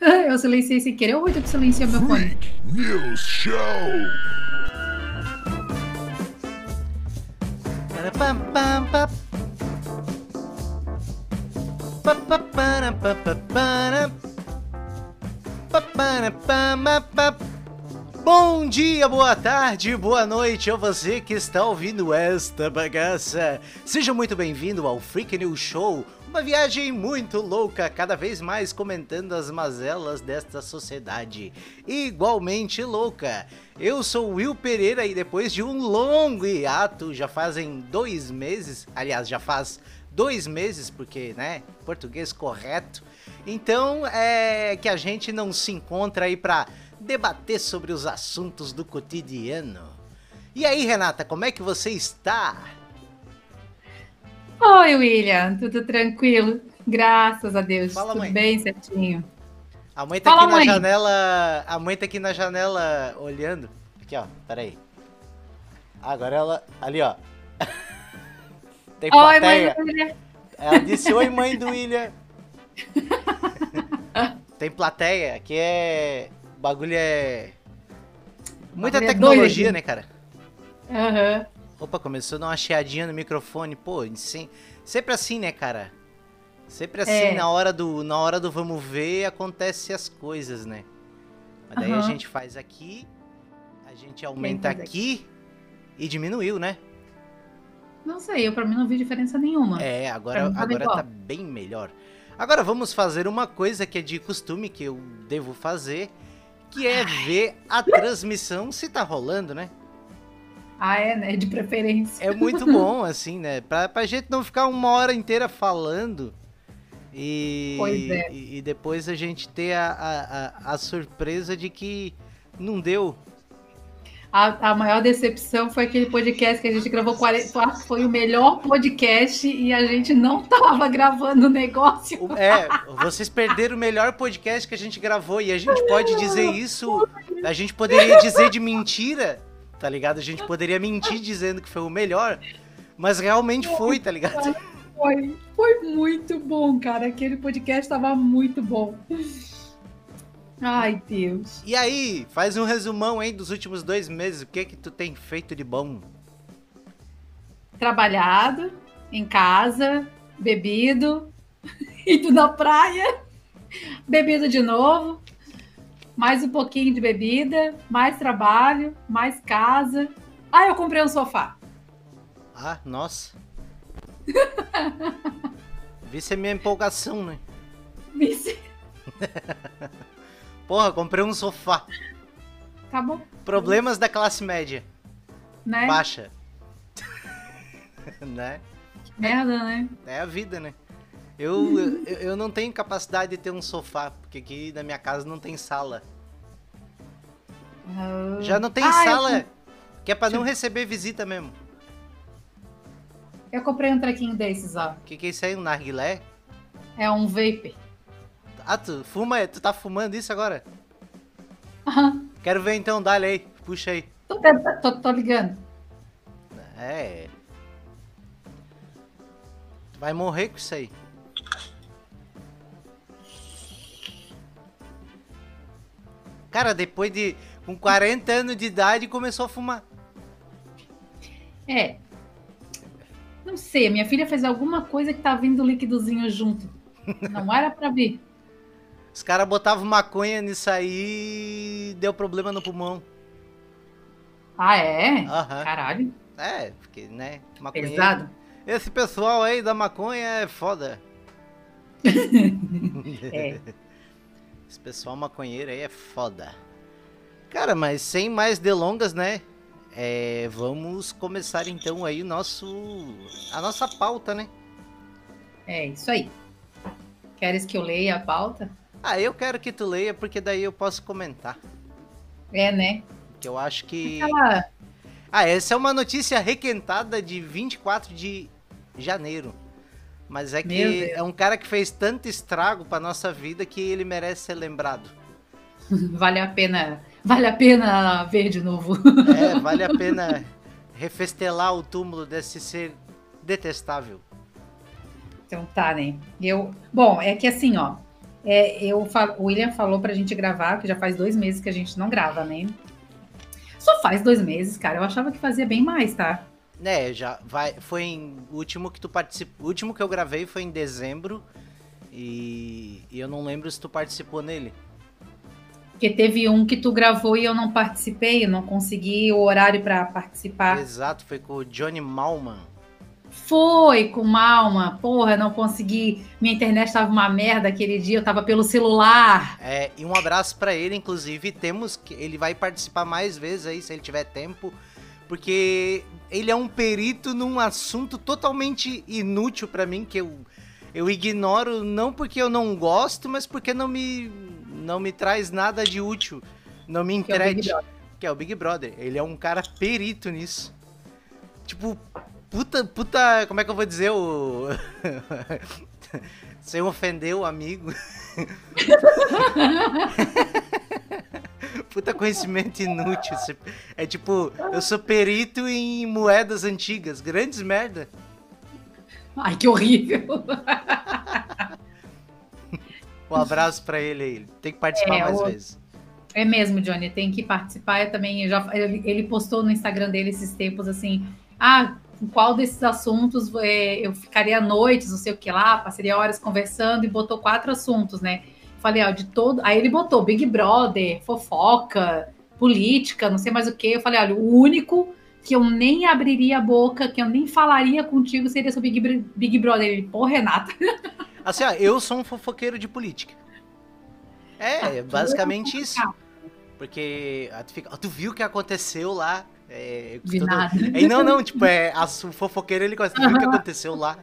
Eu silenciei sem querer ou eu silenciei meu fone? News Show! Bom dia, boa tarde, boa noite a você que está ouvindo esta bagaça. Seja muito bem-vindo ao Freak News Show, uma viagem muito louca, cada vez mais comentando as mazelas desta sociedade. Igualmente louca. Eu sou Will Pereira e depois de um longo hiato, já fazem dois meses, aliás, já faz dois meses, porque, né, português correto. Então, é que a gente não se encontra aí pra debater sobre os assuntos do cotidiano. E aí, Renata, como é que você está? Oi, William, tudo tranquilo? Graças a Deus, Fala, tudo mãe. bem certinho. A mãe tá Fala, aqui mãe. na janela. A mãe tá aqui na janela olhando. Aqui, ó. Pera aí. Agora ela. Ali, ó. Tem Oi, mãe plateia. do William. Ela disse oi, mãe do William. Tem plateia. Aqui é. O bagulho é. Muita Bagulho é tecnologia, doido. né, cara? Aham. Opa, começou a dar uma chiadinha no microfone. Pô, sim, sempre assim, né, cara? Sempre assim, É. na hora do na hora do vamos ver, acontece as coisas, né? Mas daí a Aham. gente faz aqui, a gente aumenta faz aqui e diminuiu, né? Não sei, eu pra mim não vi diferença nenhuma. É, agora, tava agora tá bem melhor. Agora vamos fazer uma coisa que é de costume, que eu devo fazer, que é ver a transmissão se tá rolando, né? Ah, é, né? De preferência. É muito bom, assim, né? Pra, pra gente não ficar uma hora inteira falando e, Pois é. e, e depois a gente ter a, a, a, surpresa de que não deu. A, a maior decepção foi aquele podcast que a gente gravou 40, foi o melhor podcast e a gente não tava gravando o negócio. É, vocês perderam o melhor podcast que a gente gravou e a gente pode dizer isso, a gente poderia dizer de mentira, tá ligado? A gente poderia mentir dizendo que foi o melhor, mas realmente foi, tá ligado? Foi, foi muito bom, cara. Aquele podcast tava muito bom. Ai, Deus. E aí, faz um resumão aí dos últimos dois meses, o que que tu tem feito de bom? Trabalhado, em casa, bebido, ido na praia, bebido de novo, mais um pouquinho de bebida, mais trabalho, mais casa. Ah, eu comprei um sofá. Ah, nossa. Vi se é minha empolgação, né? Vice. Porra, comprei um sofá. Tá bom, Problemas da classe média. né? Baixa. né? Merda, né? É a vida, né? Eu, eu, eu não tenho capacidade de ter um sofá, porque aqui na minha casa não tem sala. Ah, Já não tem Ah, eu sala, que é pra não receber visita mesmo. Eu comprei um trequinho desses, ó. O que, que é isso aí? Um narguilé? É um vape. Ah, tu fuma? Tu tá fumando isso agora? Aham. Quero ver então, dá aí, puxa aí. Tô, tô, tô ligando. É. Tu Vai morrer com isso aí. Cara, depois de. Com 40 anos de idade começou a fumar. É. Não sei, minha filha fez alguma coisa que tá vindo líquidozinho junto. Não era pra vir. Os caras botavam maconha nisso aí e deu problema no pulmão. Ah, é? Aham. Caralho. É, porque, né? Maconha. Pesado. Esse pessoal aí da maconha é foda. É. Esse pessoal maconheiro aí é foda. Cara, mas sem mais delongas, né? É, vamos começar então aí o nosso. a nossa pauta, né? É isso aí. Queres que eu leia a pauta? Ah, eu quero que tu leia, porque daí eu posso comentar. É, né? Que eu acho que. Aquela... Ah, essa é uma notícia requentada de 24 de janeiro. Mas é que é um cara que fez tanto estrago pra nossa vida que ele merece ser lembrado. Vale a pena. Vale a pena ver de novo. É, vale a pena refestelar o túmulo desse ser detestável. Então tá, né? Eu, bom, é que assim, ó, É, eu, o William falou pra gente gravar, que já faz dois meses que a gente não grava, né? Só faz dois meses, cara. Eu achava que fazia bem mais, tá? É, já vai. Foi em. O último que tu participou. O último que eu gravei foi em dezembro. E, e eu não lembro se tu participou nele. Porque teve um que tu gravou e eu não participei, eu não consegui o horário para participar. Exato, foi com o Johnny Malman. Foi com Malman, porra, não consegui. Minha internet tava uma merda aquele dia, eu tava pelo celular. É, e um abraço para ele, inclusive, temos que ele vai participar mais vezes aí se ele tiver tempo, porque ele é um perito num assunto totalmente inútil para mim que eu eu ignoro não porque eu não gosto, mas porque não me não me traz nada de útil, não me entrete. Que, é que é o Big Brother. Ele é um cara perito nisso. Tipo, puta, puta, como é que eu vou dizer o sem ofender o amigo. Puta conhecimento inútil. É tipo, eu sou perito em moedas antigas. Grandes merda. Ai, que horrível. um abraço para ele aí. Tem que participar é, mais o... vezes. É mesmo, Johnny, tem que participar. Eu também, já, ele postou no Instagram dele esses tempos assim: ah, qual desses assuntos é, eu ficaria noites, não sei o que lá, passaria horas conversando e botou quatro assuntos, né? Falei, ó, de todo. Aí ele botou Big Brother, fofoca, política, não sei mais o que. Eu falei, olha, o único que eu nem abriria a boca, que eu nem falaria contigo, seria sobre Big, Big Brother. Ele, pô, Renata. Assim, ó, eu sou um fofoqueiro de política. É, ah, basicamente isso. Porque ah, tu, fica, tu viu o que aconteceu lá? É, Vi todo... nada. É, não, não, tipo, é, a, o fofoqueiro ele gosta. Tu viu o que aconteceu lá?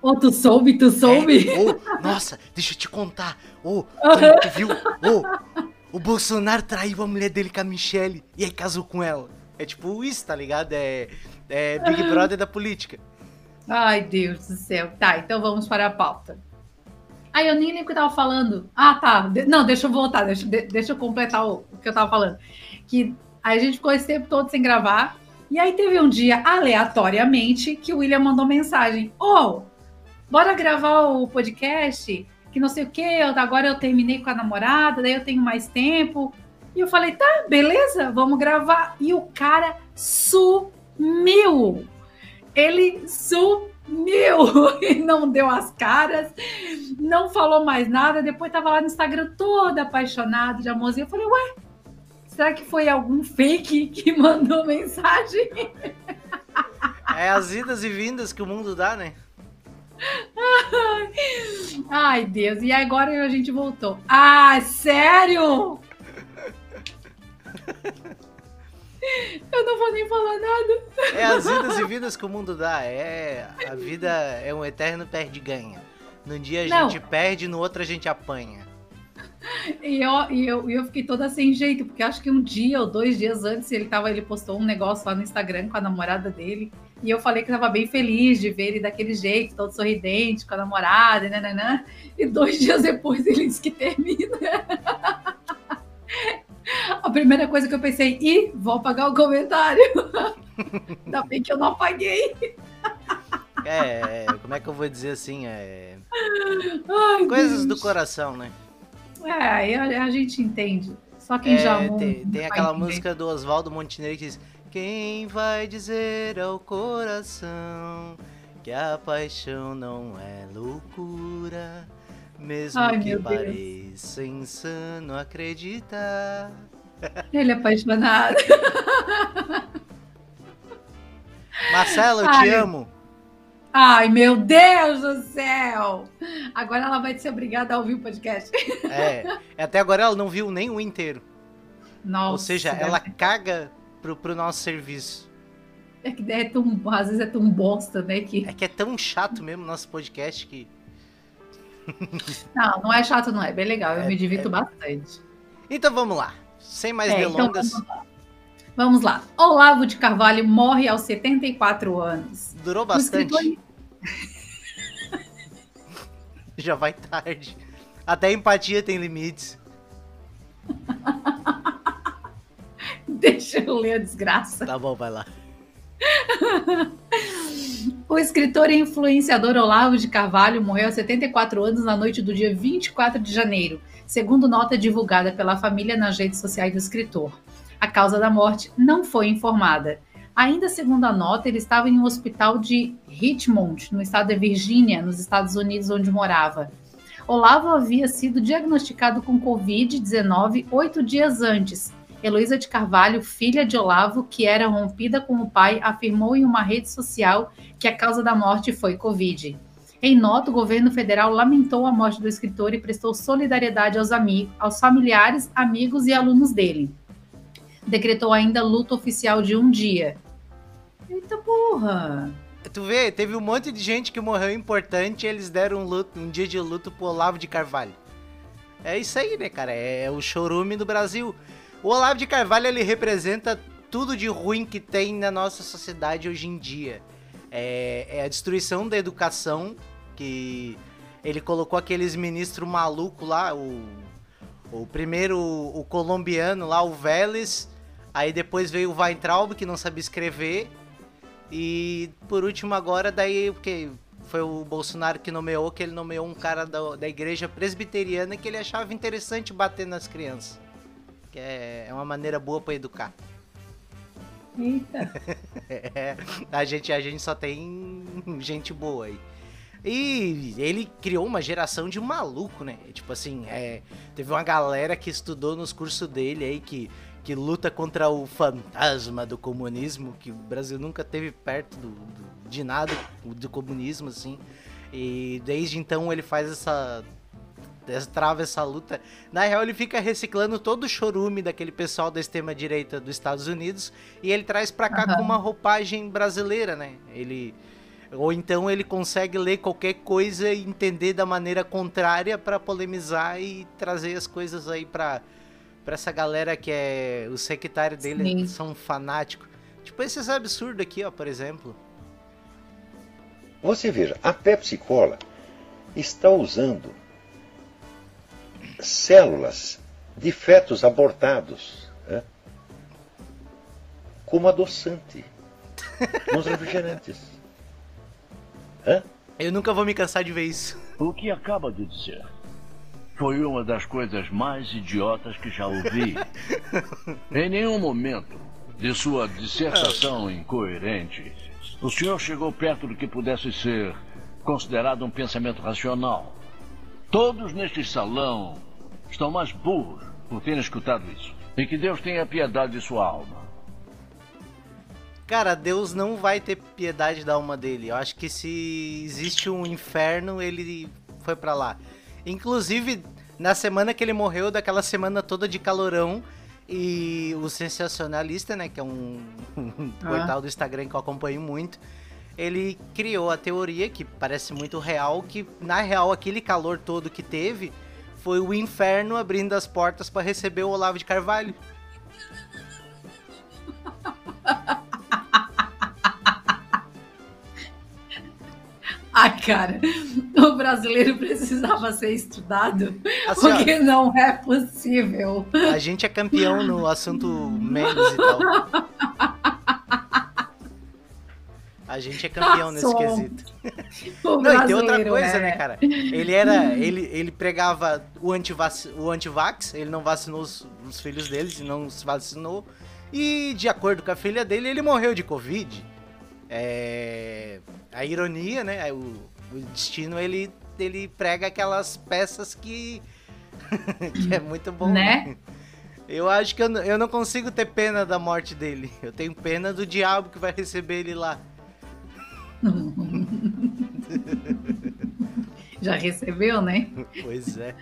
Ô, oh, tu soube, tu soube? É, oh, nossa, deixa eu te contar. Oh, tu, viu? Oh, o Bolsonaro traiu a mulher dele com a Michelle e aí casou com ela. É tipo isso, tá ligado? É, é Big Brother da política. Ai, Deus do céu. Tá, então vamos para a pauta. Ai, eu nem lembro o que eu tava falando. Ah, tá. Não, deixa eu voltar, deixa, deixa eu completar o, o que eu tava falando. Que a gente ficou esse tempo todo sem gravar. E aí teve um dia, aleatoriamente, que o William mandou mensagem. Ô, oh, bora gravar o podcast? Que não sei o quê, agora eu terminei com a namorada, daí eu tenho mais tempo. E eu falei, tá, beleza, vamos gravar. E o cara sumiu. Ele sumiu e não deu as caras, não falou mais nada. Depois tava lá no Instagram todo apaixonado de amorzinho. Eu falei, ué, será que foi algum fake que mandou mensagem? É as idas e vindas que o mundo dá, né? Ai, Deus. E agora a gente voltou. Ah, sério? Eu não vou nem falar nada. É as idas e vidas que o mundo dá. É a vida é um eterno perde-ganha. Num dia a não. gente perde, no outro a gente apanha. E eu, e eu, eu fiquei toda sem jeito, porque acho que um dia ou dois dias antes ele tava, ele postou um negócio lá no Instagram com a namorada dele. E eu falei que tava bem feliz de ver ele daquele jeito, todo sorridente, com a namorada, e nananã. E dois dias depois ele disse que termina. A primeira coisa que eu pensei, ih, vou apagar o comentário. Ainda bem que eu não apaguei. É, como é que eu vou dizer assim? É... Ai, Coisas Deus. do coração, né? É, a, a gente entende. Só quem é, já. Tem, tem aquela entender. música do Oswaldo Montenegro que diz: Quem vai dizer ao coração que a paixão não é loucura? Mesmo Ai, que pareça insano acreditar. Ele é apaixonado. Marcelo, eu Ai. te amo. Ai, meu Deus do céu! Agora ela vai ser obrigada a ouvir o podcast. É, até agora ela não viu nem o inteiro. Nossa, Ou seja, ela caga pro, pro nosso serviço. É que é tão, às vezes é tão bosta, né? Que... É que é tão chato mesmo nosso podcast que. Não, não é chato, não. É bem legal. Eu é, me divirto é... bastante. Então vamos lá. Sem mais é, delongas. Então vamos, lá. vamos lá. Olavo de Carvalho morre aos 74 anos. Durou bastante. Escritor... Já vai tarde. Até empatia tem limites. Deixa eu ler a desgraça. Tá bom, vai lá. O escritor e influenciador Olavo de Carvalho morreu aos 74 anos na noite do dia 24 de janeiro, segundo nota divulgada pela família nas redes sociais do escritor. A causa da morte não foi informada. Ainda segundo a nota, ele estava em um hospital de Richmond, no estado de Virgínia, nos Estados Unidos, onde morava. Olavo havia sido diagnosticado com Covid-19 oito dias antes. Heloísa de Carvalho, filha de Olavo, que era rompida com o pai, afirmou em uma rede social que a causa da morte foi Covid. Em nota, o governo federal lamentou a morte do escritor e prestou solidariedade aos, amigos, aos familiares, amigos e alunos dele. Decretou ainda luto oficial de um dia. Eita porra! Tu vê, teve um monte de gente que morreu importante e eles deram um, luto, um dia de luto pro Olavo de Carvalho. É isso aí, né, cara? É o chorume do Brasil. O Olavo de Carvalho, ele representa tudo de ruim que tem na nossa sociedade hoje em dia. É, é a destruição da educação, que ele colocou aqueles ministros malucos lá, o, o primeiro, o colombiano lá, o Vélez, aí depois veio o Weintraub, que não sabia escrever, e por último agora, daí, porque foi o Bolsonaro que nomeou, que ele nomeou um cara da, da igreja presbiteriana que ele achava interessante bater nas crianças. Que é, é uma maneira boa para educar. Eita. é, a gente, a gente só tem gente boa aí. E ele criou uma geração de maluco, né? Tipo assim, é, teve uma galera que estudou nos cursos dele aí que, que luta contra o fantasma do comunismo, que o Brasil nunca teve perto do, do, de nada do comunismo, assim. E desde então ele faz essa trava essa luta. Na real, ele fica reciclando todo o chorume daquele pessoal da extrema-direita dos Estados Unidos e ele traz pra cá uhum. com uma roupagem brasileira, né? Ele. Ou então ele consegue ler qualquer coisa e entender da maneira contrária para polemizar e trazer as coisas aí pra, pra essa galera que é. Os secretários dele Sim. são fanáticos. Tipo esses absurdos aqui, ó, por exemplo. Você veja, a Pepsi Cola está usando células de fetos abortados né, como adoçante nos refrigerantes. Hã? Eu nunca vou me cansar de ver isso. O que acaba de dizer foi uma das coisas mais idiotas que já ouvi. em nenhum momento de sua dissertação incoerente, o senhor chegou perto do que pudesse ser considerado um pensamento racional. Todos neste salão estão mais burros por terem escutado isso. E que Deus tenha piedade de sua alma. Cara, Deus não vai ter piedade da alma dele. Eu acho que se existe um inferno, ele foi para lá. Inclusive, na semana que ele morreu, daquela semana toda de calorão, e o sensacionalista, né, que é um, um ah. portal do Instagram que eu acompanho muito, ele criou a teoria que parece muito real, que na real aquele calor todo que teve foi o inferno abrindo as portas para receber o Olavo de Carvalho. Ai, cara, o brasileiro precisava ser estudado, assim, porque ó, não é possível. A gente é campeão no assunto memes e tal. A gente é campeão nesse quesito. Não, e tem outra coisa, é. né, cara? Ele era. Ele, ele pregava o, antivac, o antivax, ele não vacinou os, os filhos dele, não se vacinou. E de acordo com a filha dele, ele morreu de Covid. É, a ironia, né? O, o destino, ele, ele prega aquelas peças que, que é muito bom. Né? Eu acho que eu, eu não consigo ter pena da morte dele. Eu tenho pena do diabo que vai receber ele lá. Já recebeu, né? Pois é.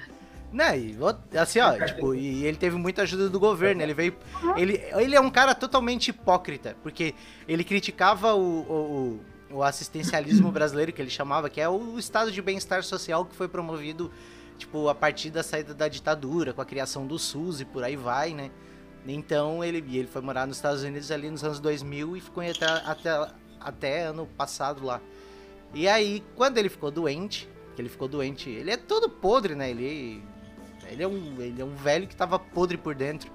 Né, e, assim, ó, tipo, e ele teve muita ajuda do governo. Ele veio. Ele, ele é um cara totalmente hipócrita, porque ele criticava o, o, o assistencialismo brasileiro, que ele chamava, que é o estado de bem-estar social que foi promovido, tipo, a partir da saída da ditadura, com a criação do SUS e por aí vai, né? Então ele, ele foi morar nos Estados Unidos ali nos anos 2000 e ficou até, até, até ano passado lá. E aí, quando ele ficou doente, que ele ficou doente, ele é todo podre, né? Ele, ele, é, um, ele é um velho que tava podre por dentro.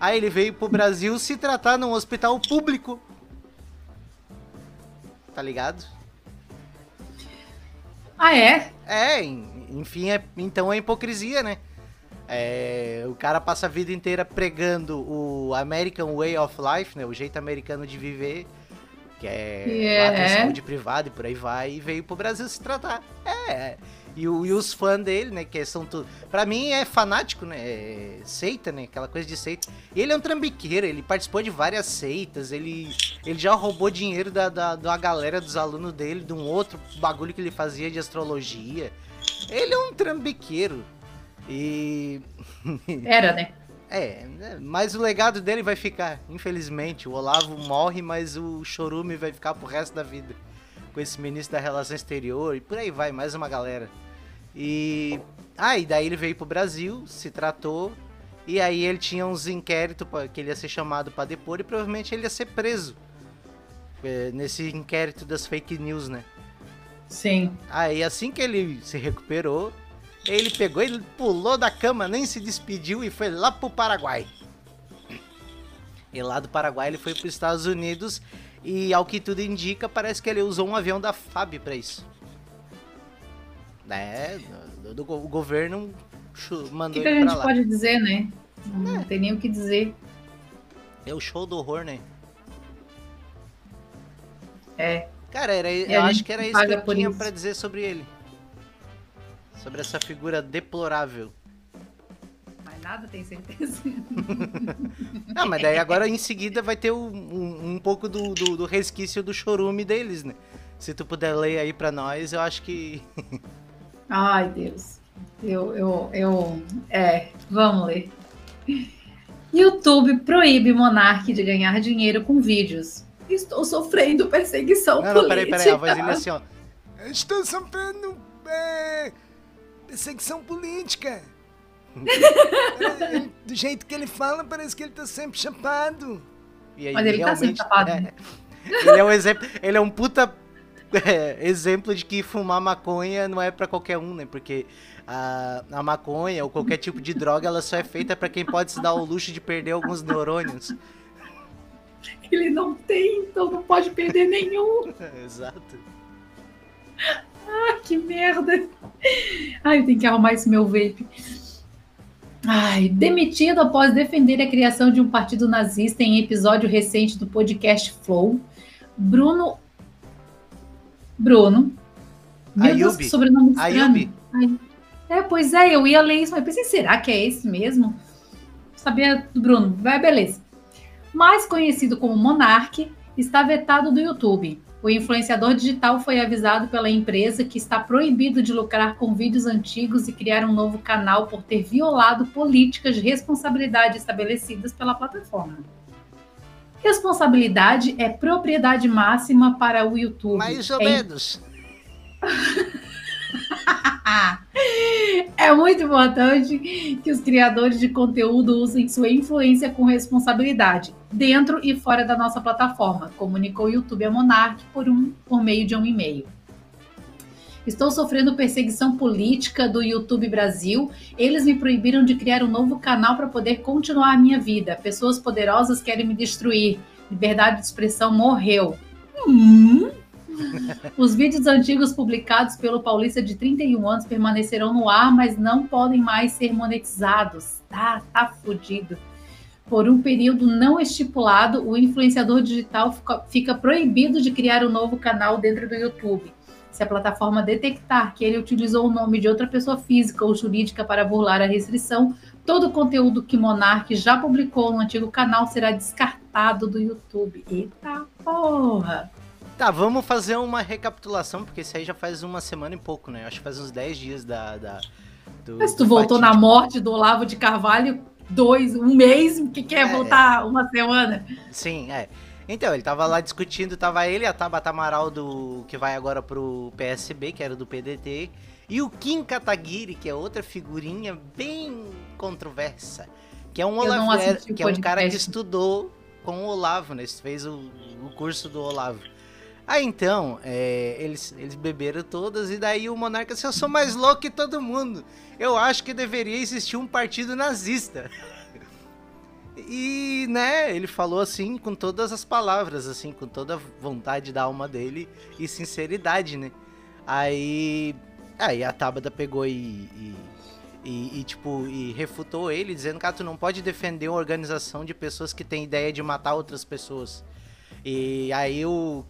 Aí ele veio pro Brasil se tratar num hospital público. Tá ligado? Ah, é? É, enfim, é, então é hipocrisia, né? É, o cara passa a vida inteira pregando o American Way of Life, né? O jeito americano de viver, que é Yeah. yeah. saúde privada e por aí vai, e veio pro Brasil se tratar. É, e, o- e os fãs dele, né? Que são tudo. Pra mim é fanático, né? É seita, né? Aquela coisa de seita. E ele é um trambiqueiro, ele participou de várias seitas, ele, ele já roubou dinheiro da, da, da galera dos alunos dele, de um outro bagulho que ele fazia de astrologia. Ele é um trambiqueiro. E. Era, né? É, né, mas o legado dele vai ficar, infelizmente. O Olavo morre, mas o Chorume vai ficar pro resto da vida. Com esse ministro da Relação Exterior e por aí vai, mais uma galera. E. Ah, e daí ele veio pro Brasil, se tratou. E aí ele tinha uns inquéritos que ele ia ser chamado pra depor e provavelmente ele ia ser preso. é, nesse inquérito das fake news, né? Sim. Aí assim que ele se recuperou, ele pegou, ele pulou da cama, nem se despediu e foi lá pro Paraguai. E lá do Paraguai ele foi para os Estados Unidos e ao que tudo indica, parece que ele usou um avião da FAB para isso. É, do, do- o governo chu- O mandou que, que a ele gente lá. pode dizer, né? Não tem nem o que dizer. É o show do horror, né? É. Cara, era, eu acho que era isso que eu tinha pra dizer sobre ele. Sobre essa figura deplorável. Mas nada tem certeza. Ah, mas daí agora em seguida vai ter um, um, um pouco do, do, do resquício do chorume deles, né? Se tu puder ler aí pra nós, eu acho que. Ai, Deus. Eu, eu, eu. É, vamos ler. YouTube proíbe Monark de ganhar dinheiro com vídeos. Estou sofrendo perseguição Não, não, política. peraí, peraí, a voz dele é assim, ó. Estou sofrendo é, perseguição política. É, do jeito que ele fala, parece que ele tá sempre chapado. E aí, Mas ele tá sempre tapado, é, né? ele é um exemplo. Ele é um puta é, exemplo de que fumar maconha não é pra qualquer um, né? Porque a, a maconha ou qualquer tipo de droga, ela só é feita pra quem pode se dar o luxo de perder alguns neurônios. Ele não tem, então não pode perder nenhum. Exato. Ah, que merda. Ai, eu tenho que arrumar esse meu vape. Ai, demitido após defender a criação de um partido nazista em episódio recente do podcast Flow, Bruno. Bruno. Meu Deus, Ayubi. que sobrenome. Ayubi. Ai, É, pois é, eu ia ler isso, mas pensei, será que é esse mesmo? Sabia do Bruno, vai, beleza. Mais conhecido como Monark, está vetado do YouTube. O influenciador digital foi avisado pela empresa que está proibido de lucrar com vídeos antigos e criar um novo canal por ter violado políticas de responsabilidade estabelecidas pela plataforma. Responsabilidade é propriedade máxima para o YouTube. Mais ou É menos. É muito importante que os criadores de conteúdo usem sua influência com responsabilidade, dentro e fora da nossa plataforma, comunicou o YouTube a Monark por, um, por meio de um e-mail. Estou sofrendo perseguição política do YouTube Brasil. Eles me proibiram de criar um novo canal para poder continuar a minha vida. Pessoas poderosas querem me destruir. Liberdade de expressão morreu. Hum? Os vídeos antigos publicados pelo paulista de 31 anos permanecerão no ar, mas não podem mais ser monetizados. Tá, tá fudido. Por um período não estipulado, o influenciador digital fica, proibido de criar um novo canal dentro do YouTube. Se a plataforma detectar que ele utilizou o nome de outra pessoa física ou jurídica para burlar a restrição, todo o conteúdo que Monark já publicou no antigo canal será descartado do YouTube. Eita porra! Tá, vamos fazer uma recapitulação, porque isso aí já faz uma semana e pouco, né? Acho que faz uns 10 dias da. da do, Mas tu voltou na morte do Olavo de Carvalho dois, um mês, que quer É. voltar uma semana? Sim, é. Então, ele tava lá discutindo, tava ele, a Tabata Amaral do. que vai agora pro PSB, que era do PDT, e o Kim Kataguiri, que é outra figurinha bem controversa. Que é um Olavo, o que é um cara que estudou com o Olavo, né? Fez o, o curso do Olavo. Aí então, é, eles, eles beberam todas e daí o monarca disse, eu sou mais louco que todo mundo. Eu acho que deveria existir um partido nazista. E, né, ele falou assim com todas as palavras, assim, com toda a vontade da alma dele e sinceridade, né? Aí Aí a Tabata pegou e, e, e, e, tipo, e refutou ele, dizendo que tu não pode defender uma organização de pessoas que têm ideia de matar outras pessoas. E aí o.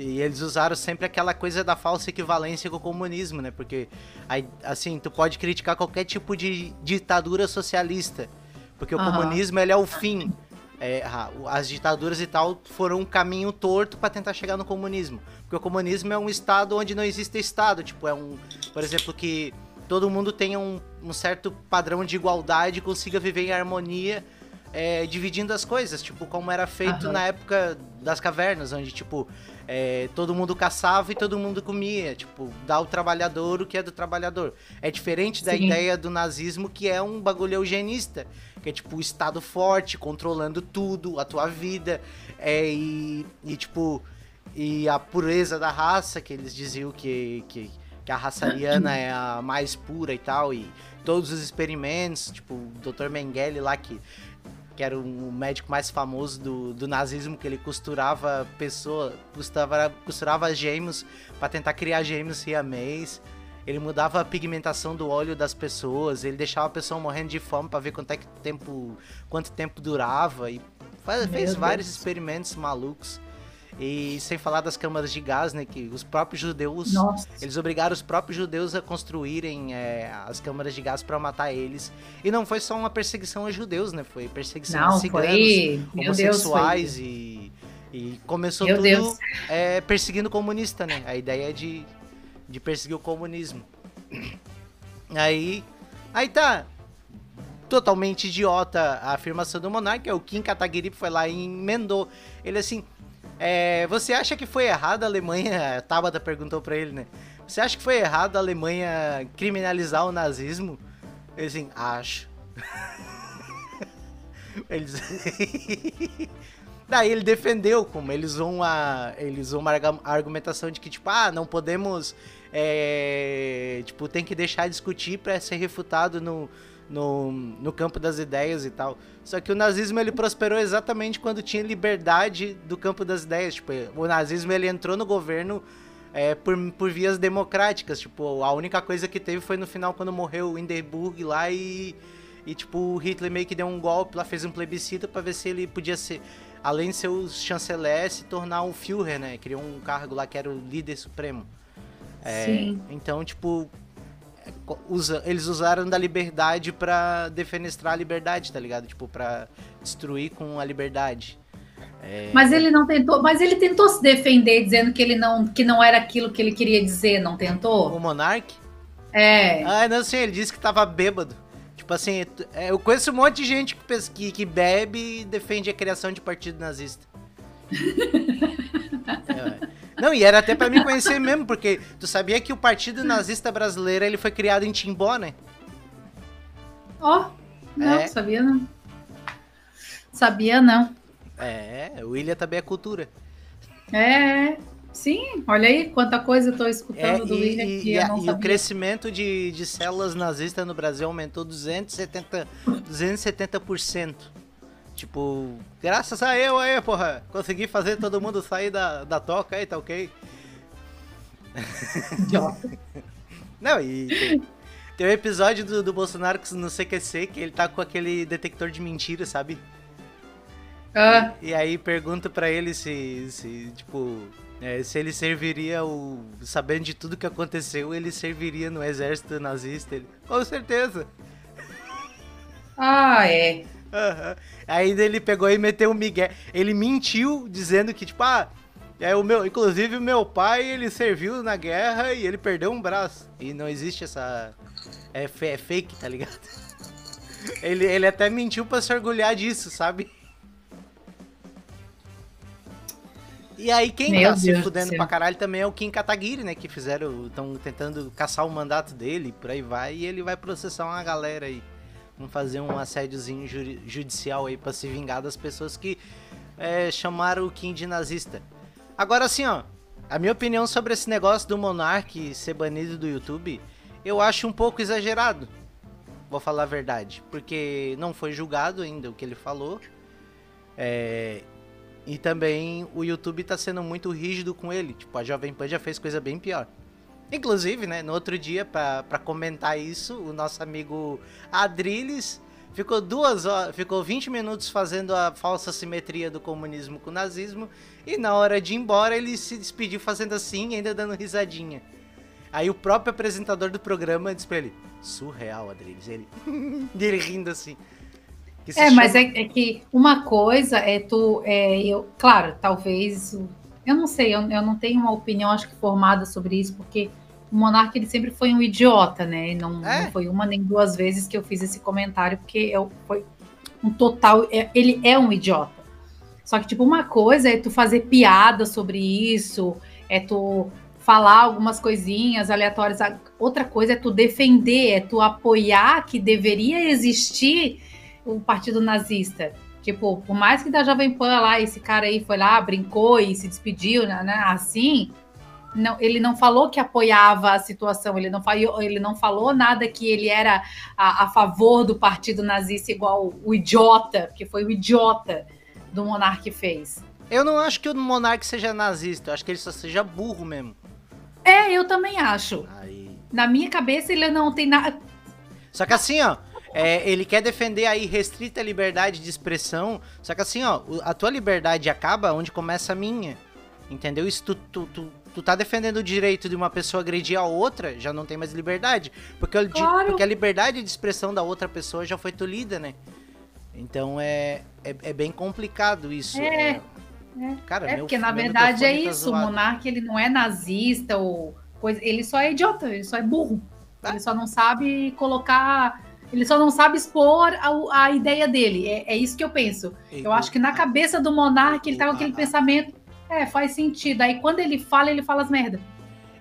E eles usaram sempre aquela coisa da falsa equivalência com o comunismo, né? Porque, aí, assim, tu pode criticar qualquer tipo de ditadura socialista. Porque o comunismo, ele é o fim. É, as ditaduras e tal foram um caminho torto para tentar chegar no comunismo. Porque o comunismo é um estado onde não existe estado. Tipo, é um. Por exemplo, que todo mundo tenha um, um certo padrão de igualdade e consiga viver em harmonia, é, dividindo as coisas. Tipo, como era feito Aham. na época das cavernas, onde, tipo, é, todo mundo caçava e todo mundo comia. Tipo, dá ao trabalhador o que é do trabalhador. É diferente da Sim. ideia do nazismo, que é um bagulho eugenista. Que é tipo o Estado forte, controlando tudo, a tua vida. É, e, e tipo. E a pureza da raça, que eles diziam que, que, que a raça ariana é a mais pura e tal. E todos os experimentos, tipo, o Dr. Mengele lá, que, que era o médico mais famoso do, do nazismo, que ele costurava pessoa, costurava, costurava gêmeos para tentar criar gêmeos siamês. Ele mudava a pigmentação do óleo das pessoas, ele deixava a pessoa morrendo de fome para ver quanto, é que tempo, quanto tempo durava e faz- fez Deus. vários experimentos malucos. E sem falar das câmaras de gás, né, que os próprios judeus Nossa. eles obrigaram os próprios judeus a construírem é, as câmaras de gás para matar eles. E não foi só uma perseguição aos judeus, né? Foi perseguição a Não, ciganos, foi. Meu Deus, foi. homossexuais e, e começou Meu tudo é, perseguindo o comunista, né? A ideia é de, de perseguir o comunismo. Aí, aí tá totalmente idiota a afirmação do monarca. O Kim Kataguiri foi lá e emendou. Ele assim, é, você acha que foi errado a Alemanha? A Tabata perguntou pra ele, né? Você acha que foi errado a Alemanha criminalizar o nazismo? Ele assim, acho. Daí ele defendeu, como eles usam uma, eles usam uma argumentação de que, tipo, ah, não podemos, é, tipo, tem que deixar de discutir pra ser refutado no, no, no campo das ideias e tal. Só que o nazismo, ele prosperou exatamente quando tinha liberdade do campo das ideias. Tipo, o nazismo, ele entrou no governo é, por, por vias democráticas. Tipo, a única coisa que teve foi no final quando morreu o Hindenburg lá e, e tipo, o Hitler meio que deu um golpe lá, fez um plebiscito pra ver se ele podia ser, além de ser o chanceler, se tornar um Führer, né? Criou um cargo lá que era o líder supremo. É, Sim. Então, tipo, usa, eles usaram da liberdade pra defenestrar a liberdade, tá ligado? Tipo, pra destruir com a liberdade. É, Mas ele não tentou, mas ele tentou se defender dizendo que ele não, que não era aquilo que ele queria dizer, não O tentou? Monark? É. Ah, não sei, ele disse que tava bêbado. Tipo assim, é, eu conheço um monte de gente que, que bebe e defende a criação de partido nazista. É, Não, e era até pra me conhecer mesmo, porque tu sabia que o Partido Nazista Brasileiro ele foi criado em Timbó, né? Ó, não, É. sabia não. Sabia não. É, o Ilha também é cultura. É, sim, olha aí quanta coisa eu tô É, escutando do e, William e- que e eu não e o sabia. crescimento de, de células nazistas no Brasil aumentou 270, 270%. Tipo, graças a eu aí, porra, consegui fazer todo mundo sair da, da toca aí, tá ok? Não, e tem, tem um episódio do, do Bolsonaro que no CQC que ele tá com aquele detector de mentira, sabe? Ah, E aí pergunta pra ele se, se tipo, é, se ele serviria o. Sabendo de tudo que aconteceu, ele serviria no exército nazista. Ele, com certeza. ah, é. Aham. Aí ele pegou e meteu um migué. Ele mentiu dizendo que, tipo, ah, é o meu. Inclusive o meu pai, ele serviu na guerra e ele perdeu um braço. E não existe essa. É, é fake, tá ligado? Ele, ele até mentiu pra se orgulhar disso, sabe? E aí quem Meu tá se Deus do fudendo pra caralho também é o Kim Kataguiri, né? Que fizeram. Estão tentando caçar o mandato dele, por aí vai, e ele vai processar uma galera aí. Vamos fazer um assédiozinho judicial aí pra se vingar das pessoas que é, chamaram o Kim de nazista. Agora assim, ó, a minha opinião sobre esse negócio do Monark ser banido do YouTube, eu acho um pouco exagerado. Vou falar a verdade, porque não foi julgado ainda o que ele falou. É, e também o YouTube tá sendo muito rígido com ele. Tipo, a Jovem Pan já fez coisa bem pior. Inclusive, né, no outro dia, pra comentar isso, o nosso amigo Adriles ficou duas horas, ficou 20 minutos fazendo a falsa simetria do comunismo com o nazismo, e na hora de ir embora ele se despediu fazendo assim, ainda dando risadinha. Aí o próprio apresentador do programa disse pra ele, surreal, Adriles, ele, ele rindo assim. É, mas chama- é, é que uma coisa é tu. É, eu, claro, talvez. Eu não sei, eu, eu não tenho uma opinião, acho que formada sobre isso, porque o Monark ele sempre foi um idiota, né? Não, É? não foi uma nem duas vezes que eu fiz esse comentário, porque eu, foi um total. é- ele é um idiota. Só que, tipo, uma coisa é tu fazer piada sobre isso, é tu falar algumas coisinhas aleatórias. Outra coisa é tu defender, é tu apoiar que deveria existir o partido nazista. Tipo, por mais que da Jovem Pan lá, esse cara aí foi lá, brincou e se despediu, né, né, assim, não, ele não falou que apoiava a situação, ele não, falou, ele não falou nada que ele era a, a favor do partido nazista igual o idiota, porque foi o idiota do Monark que fez. Eu não acho que o Monark seja nazista, eu acho que ele só seja burro mesmo. É, eu também acho. Aí... Na minha cabeça ele não tem nada. Só que assim, ó, é, ele quer defender aí restrita liberdade de expressão, só que assim, ó, o- a tua liberdade acaba onde começa a minha. Entendeu? Isso tu, tu, tu, tu tá defendendo o direito de uma pessoa agredir a outra, já não tem mais liberdade. Porque, o Claro. porque a liberdade de expressão da outra pessoa já foi tolhida, né? Então é, é, é bem complicado isso. É, é. Cara, É meu- porque na verdade é tá isso, o zoado. Monark ele não é nazista ou coisa, ele só é idiota, ele só é burro. Ah. Ele só não sabe colocar, ele só não sabe expor a, a ideia dele. É, é isso que eu penso. Eu acho que na cabeça do Monark ele tá com aquele pensamento, é, faz sentido. Aí quando ele fala, ele fala as merda.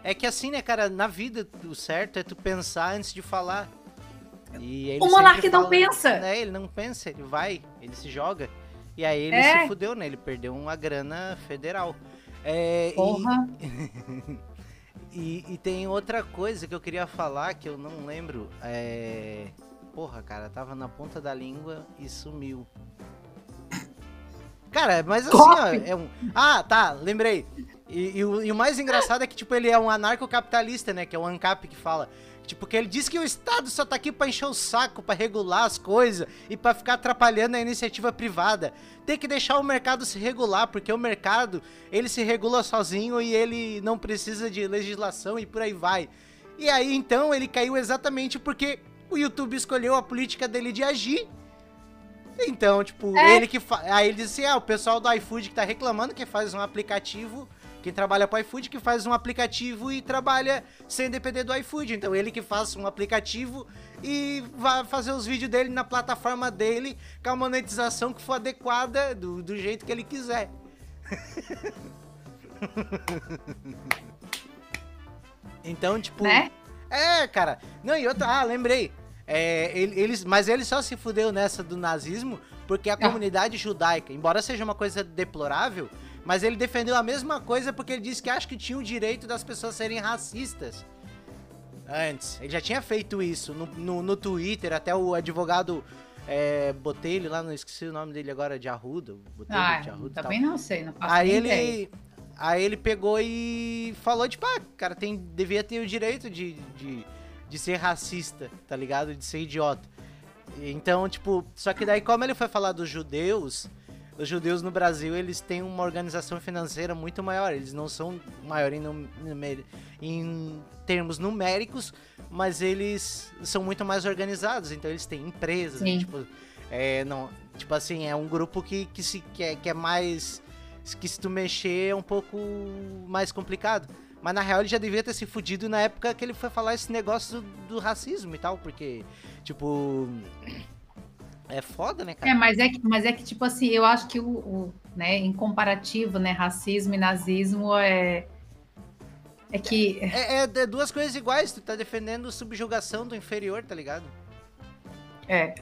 É que assim, né, cara, na vida o certo é tu pensar antes de falar. E O Monark sempre não fala- pensa. É, ele não pensa, ele vai, ele se joga. E aí ele É. se fudeu, né? Ele perdeu uma grana federal. É, e- Porra. E, e tem outra coisa que eu queria falar que eu não lembro. É. Porra, cara, tava na ponta da língua e sumiu. Cara, mas assim, ó, é um. Ah, tá, lembrei. E, e o, e o mais engraçado é que, tipo, ele é um anarcocapitalista, né? Que é o ANCAP que fala. Tipo, que ele diz que o Estado só tá aqui pra encher o saco, pra regular as coisas e pra ficar atrapalhando a iniciativa privada. Tem que deixar o mercado se regular, porque o mercado, ele se regula sozinho e ele não precisa de legislação e por aí vai. E aí, então, ele caiu exatamente porque o YouTube escolheu a política dele de agir. Então, tipo, É. ele que fa... Aí ele disse, ah, o pessoal do iFood que tá reclamando que faz um aplicativo, quem trabalha pro iFood que faz um aplicativo e trabalha sem depender do iFood. Então ele que faz um aplicativo e vai fazer os vídeos dele na plataforma dele com a monetização que for adequada do, do jeito que ele quiser. então, tipo. Né? É, cara. Não, e outra. Ah, lembrei. É, ele- eles, mas ele só se fudeu nessa do nazismo porque a Ah. comunidade judaica, embora seja uma coisa deplorável, mas ele defendeu a mesma coisa porque ele disse que acha que tinha o direito das pessoas serem racistas. Antes. Ele já tinha feito isso no, no, no Twitter, até o advogado é, Botelho lá, não esqueci o nome dele agora, de Arruda. Botelho Ah, de Arruda também não sei, não faço Aí ele, ideia. Aí ele pegou e falou, tipo, ah, cara, tem, devia ter o direito de, de, de ser racista, tá ligado? De ser idiota. Então, tipo, só que daí como ele foi falar dos judeus, os judeus no Brasil, eles têm uma organização financeira muito maior. Eles não são maior em, num- em termos numéricos, mas eles são muito mais organizados. Então eles têm empresas, né? Tipo, é, não, tipo assim, é um grupo que, que, se, que, é, que é mais. Que se tu mexer é um pouco mais complicado. Mas na real ele já devia ter se fudido na época que ele foi falar esse negócio do, do racismo e tal, porque, tipo. É foda, né, cara? É, mas é que, mas é que tipo assim, eu acho que o, o, né, em comparativo, né, racismo e nazismo é é que É, é- é duas coisas iguais, tu tá defendendo subjugação do inferior, tá ligado? é,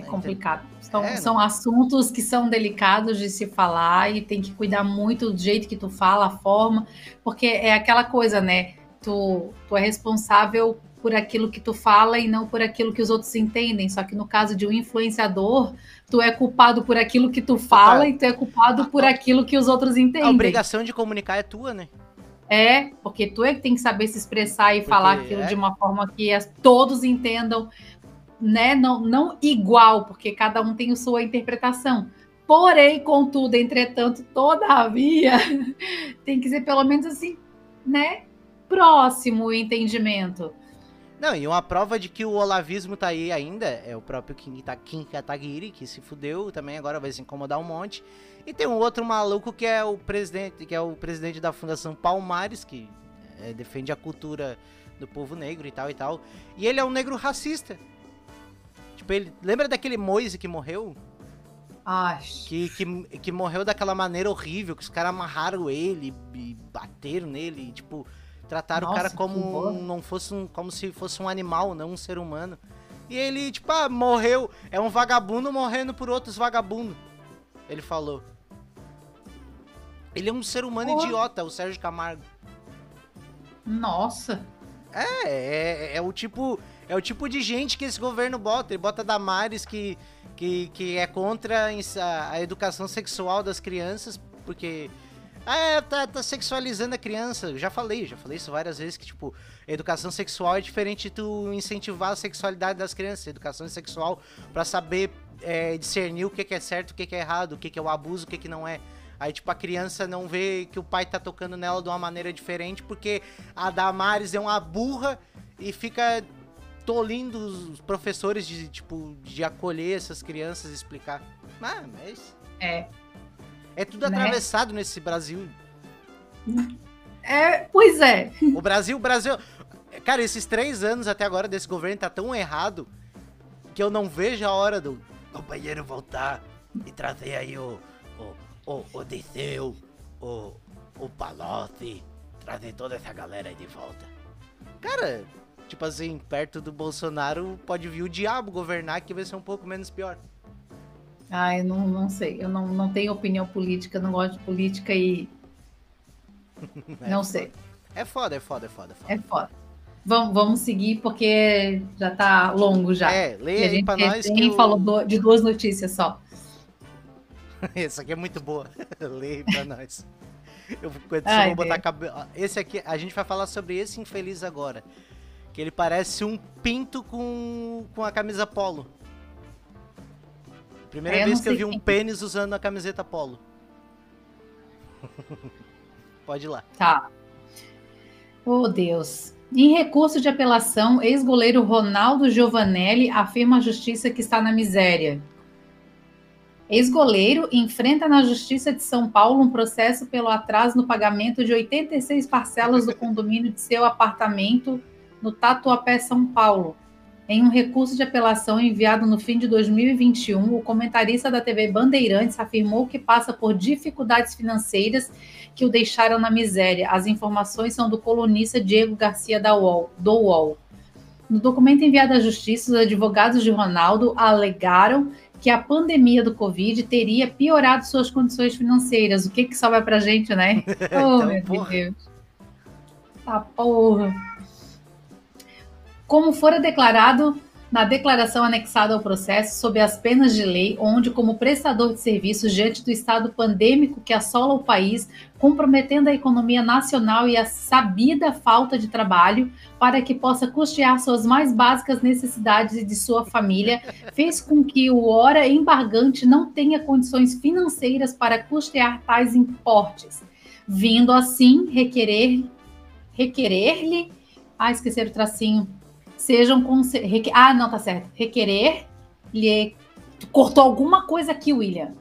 é complicado. São, É, são assuntos que são delicados de se falar e tem que cuidar muito do jeito que tu fala, a forma, porque é aquela coisa, né? Tu, tu é responsável por aquilo que tu fala e não por aquilo que os outros entendem. Só que no caso de um influenciador, tu é culpado por aquilo que tu fala e tu é culpado por aquilo que os outros A entendem. obrigação de comunicar é tua, né? É, porque tu é que tem que saber se expressar e porque falar aquilo é? de uma forma que as, todos entendam, né? Não, não igual, porque cada um tem a sua interpretação. Porém, contudo, entretanto, todavia, tem que ser pelo menos assim, né? Próximo o entendimento. Não, e uma prova de que o olavismo tá aí ainda é o próprio Kim, Kim Kataguiri, que se fudeu também, agora vai se incomodar um monte. E tem um outro maluco que é o presidente, que é o presidente da Fundação Palmares, que é, defende a cultura do povo negro e tal e tal. E ele é um negro racista. Tipo, ele lembra daquele Moise que morreu? Acho. Que, que, que morreu daquela maneira horrível, que os caras amarraram ele e bateram nele, e, tipo, Trataram Nossa, o cara como não fosse um, como se fosse um animal, não um ser humano. E ele, tipo, ah, morreu. É um vagabundo morrendo por outros vagabundos. Ele falou. Ele é um ser humano Porra. idiota, o Sérgio Camargo. Nossa. É, é, é, o tipo. É o tipo de gente que esse governo bota. Ele bota Damares que, que, que é contra a, educação sexual das crianças, porque ah, é, tá, tá sexualizando a criança. Já falei, já falei isso várias vezes, que, tipo, educação sexual é diferente de tu incentivar a sexualidade das crianças. Educação sexual para saber é, discernir o que, é certo, o que, é errado, o que, que é o abuso, o que, que não é. Aí, tipo, a criança não vê que o pai tá tocando nela de uma maneira diferente, porque a Damares é uma burra e fica tolindo os professores de, tipo, de acolher essas crianças e explicar. Ah, mas... É, é tudo né? atravessado nesse Brasil. É, pois é. O Brasil, o Brasil. Cara, esses três anos até agora desse governo tá tão errado que eu não vejo a hora do companheiro voltar e trazer aí o, o, o, o Disseu, o, o Palocci, trazer toda essa galera aí de volta. Cara, tipo assim, perto do Bolsonaro pode vir o diabo governar que vai ser um pouco menos pior. Ah, eu não, não sei. Eu não, não tenho opinião política, não gosto de política e. É não sei. É foda, é foda, é foda. É foda. É foda. Vamos, vamos seguir porque já tá longo já. É, leia aí pra nós. Quem eu... falou de duas notícias só. Essa aqui é muito boa. leia pra nós. Eu vou botar cabelo. Esse aqui, a gente vai falar sobre esse infeliz agora. Que ele parece um pinto com, com a camisa polo. Primeira é, vez que eu vi um pênis usando a camiseta polo. Pode ir lá. Tá. Oh, Deus. Em recurso de apelação, ex-goleiro Ronaldo Giovanelli afirma à justiça que está na miséria. Ex-goleiro enfrenta na Justiça de São Paulo um processo pelo atraso no pagamento de 86 parcelas do condomínio de seu apartamento no Tatuapé, São Paulo, em um recurso de apelação enviado no fim de 2021, o comentarista da TV Bandeirantes afirmou que passa por dificuldades financeiras que o deixaram na miséria. As informações são do colunista Diego Garcia da UOL, do UOL. No documento enviado à Justiça, os advogados de Ronaldo alegaram que a pandemia do Covid teria piorado suas condições financeiras. O que que sobra pra gente, né? Oh, então, meu porra. Deus. Tá porra como fora declarado na declaração anexada ao processo sob as penas de lei, onde, como prestador de serviços diante do estado pandêmico que assola o país, comprometendo a economia nacional e a sabida falta de trabalho para que possa custear suas mais básicas necessidades e de sua família, fez com que o ora embargante não tenha condições financeiras para custear tais importes, vindo assim requerer requerer-lhe, ah, esquecer o tracinho, sejam requer... ah não tá certo. Requerer lhe cortou alguma coisa aqui William.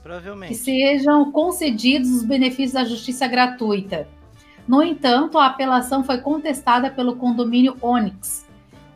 Provavelmente. que sejam concedidos os benefícios da justiça gratuita. No entanto a apelação foi contestada pelo condomínio Onyx.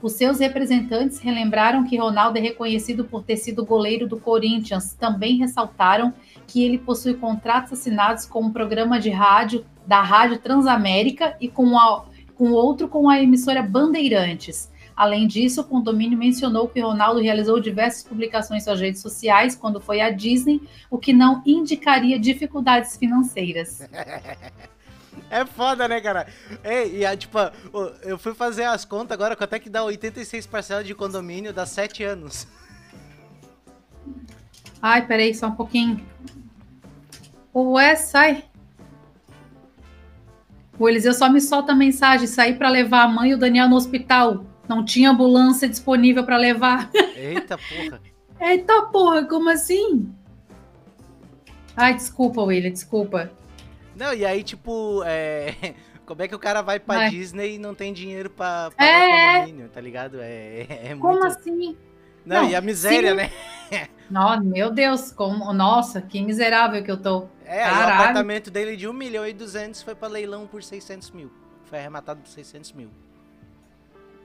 Os seus representantes relembraram que Ronaldo é reconhecido por ter sido goleiro do Corinthians. Também ressaltaram que ele possui contratos assinados com um programa de rádio da Rádio Transamérica e com a com outro com a emissora Bandeirantes. Além disso, o condomínio mencionou que Ronaldo realizou diversas publicações em suas redes sociais quando foi à Disney, o que não indicaria dificuldades financeiras. É foda, né, cara? Ei, e, tipo, eu fui fazer as contas agora, quanto é que dá 86 parcelas de condomínio, dá 7 anos. Ai, peraí, só um pouquinho. Ué, sai. O Eliseu só me solta a mensagem: saí para levar a mãe e o Daniel no hospital. Não tinha ambulância disponível para levar. Eita porra. Eita porra, como assim? Ai, desculpa, William, desculpa. Não, e aí, tipo, é... como é que o cara vai pra Ai. Disney e não tem dinheiro pra É, pagar é. condomínio, tá ligado? É, é muito... Como assim? Não, Não, e a miséria, sim. né? Nossa, meu Deus, como... nossa, que miserável que eu tô. É, o apartamento dele de 1 milhão e 200 foi pra leilão por 600 mil. Foi arrematado por 600 mil.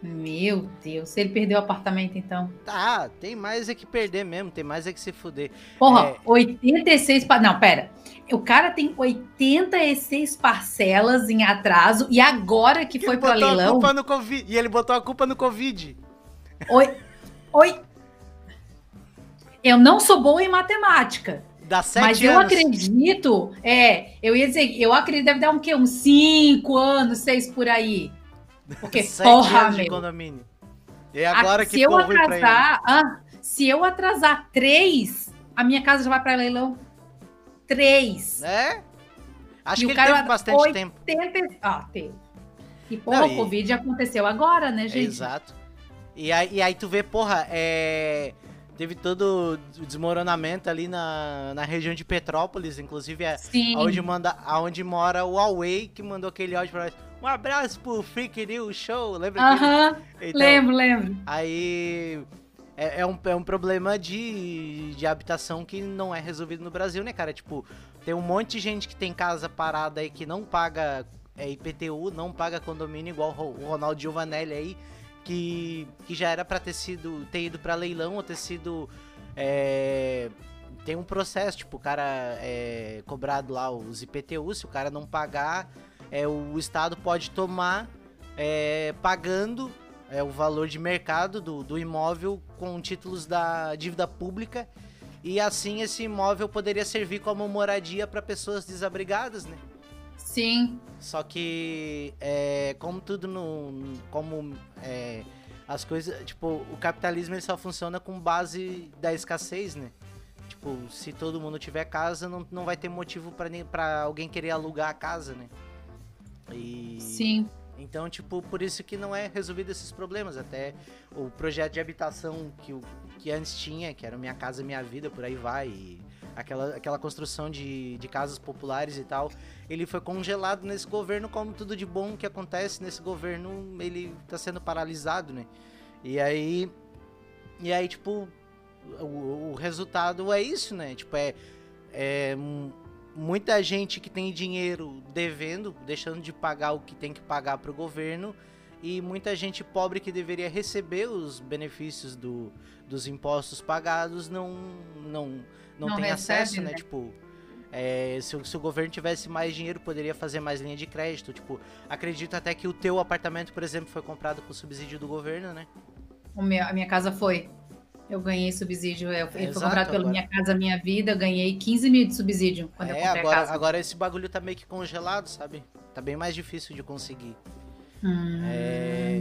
Meu Deus, ele perdeu o apartamento então. Tá, tem mais é que perder mesmo, tem mais é que se fuder. Porra, É. 86. Pa... Não, pera. O cara tem 86 parcelas em atraso e agora que foi ele pra botou a leilão. culpa no Covid. E ele botou a culpa no Covid. Oi. Oi. Eu não sou boa em matemática, Dá sete mas eu anos. acredito. É, eu ia dizer, eu acredito deve dar um quê? Uns 5 anos, 6 por aí. Porque, porra, meu. condomínio. E agora Ah, que se eu atrasar, ah, se eu atrasar três, a minha casa já vai para leilão. Três. É? Acho E que o cara teve bastante oito- tempo. 80... Ah, teve. E porra, Não, o e- Covid aconteceu agora, né, gente? Exato. E aí, e aí tu vê, porra, é... teve todo o desmoronamento ali na, na região de Petrópolis, inclusive é Sim. aonde, manda, aonde mora o Huawei, que mandou aquele áudio pra nós. Um abraço pro Freak News Show, lembra? Aham? Então, lembro, lembro. Aí é, é um, é um problema de, de habitação que não é resolvido no Brasil, né, cara? Tipo, tem um monte de gente que tem casa parada aí que não paga é, IPTU, não paga condomínio, igual o Ronaldo Giovanelli aí, que, que já era pra ter sido, ter ido pra leilão ou ter sido. é, tem um processo, tipo, o cara é cobrado lá os IPTU, se o cara não pagar, é, o Estado pode tomar é, pagando é, o valor de mercado do, do imóvel com títulos da dívida pública e assim esse imóvel poderia servir como moradia para pessoas desabrigadas, né? Sim. Só que é, como tudo no como é, as coisas tipo o capitalismo ele só funciona com base da escassez, né? Tipo se todo mundo tiver casa não, não vai ter motivo para alguém querer alugar a casa, né? E Sim. então, tipo, por isso que não é resolvido esses problemas. Até o projeto de habitação que, que antes tinha, que era Minha Casa Minha Vida, por aí vai, e aquela, aquela construção de, de casas populares e tal, ele foi congelado nesse governo, como tudo de bom que acontece nesse governo, ele tá sendo paralisado, né? E aí. E aí, tipo, o, o resultado é isso, né? Tipo, é. é mu- muita gente que tem dinheiro devendo, deixando de pagar o que tem que pagar pro governo, e muita gente pobre que deveria receber os benefícios do, dos impostos pagados não não não, Não tem recebe, acesso, né? né? Tipo, é, se, o- se o governo tivesse mais dinheiro, poderia fazer mais linha de crédito. Tipo, acredito até que o teu apartamento, por exemplo, foi comprado com subsídio do governo, né? O meu, a minha casa foi. Eu ganhei subsídio. Eu, Exato, comprado pelo agora- Minha Casa Minha Vida. Eu ganhei 15 mil de subsídio quando eu é, comprei a agora, casa. agora esse bagulho tá meio que congelado, sabe? Tá bem mais difícil de conseguir. Hum. É,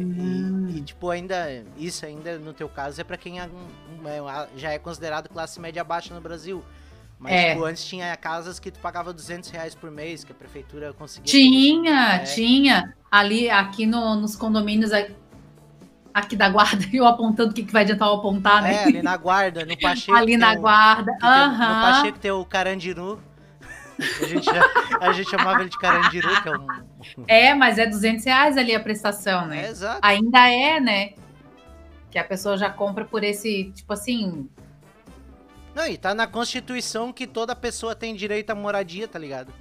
e, e, tipo, ainda. Isso ainda no teu caso é pra quem é é já é considerado classe média baixa no Brasil. Mas, É. tipo, antes tinha casas que tu pagava 200 reais por mês, que a prefeitura conseguia. Tinha, É. tinha. Ali, aqui no- nos condomínios a- aqui da guarda, eu apontando o que, que vai adiantar eu apontar, né? É, ali na guarda, no Pacheco. ali na o- guarda. que tem- No Aham. Pacheco tem o Carandiru. A gente, a gente chamava ele de Carandiru, que é um. É, mas é 200 reais ali a prestação, É, né? exato. Ainda é, né? Que a pessoa já compra por esse, tipo assim. Não, e tá na Constituição que toda pessoa tem direito à moradia, tá ligado?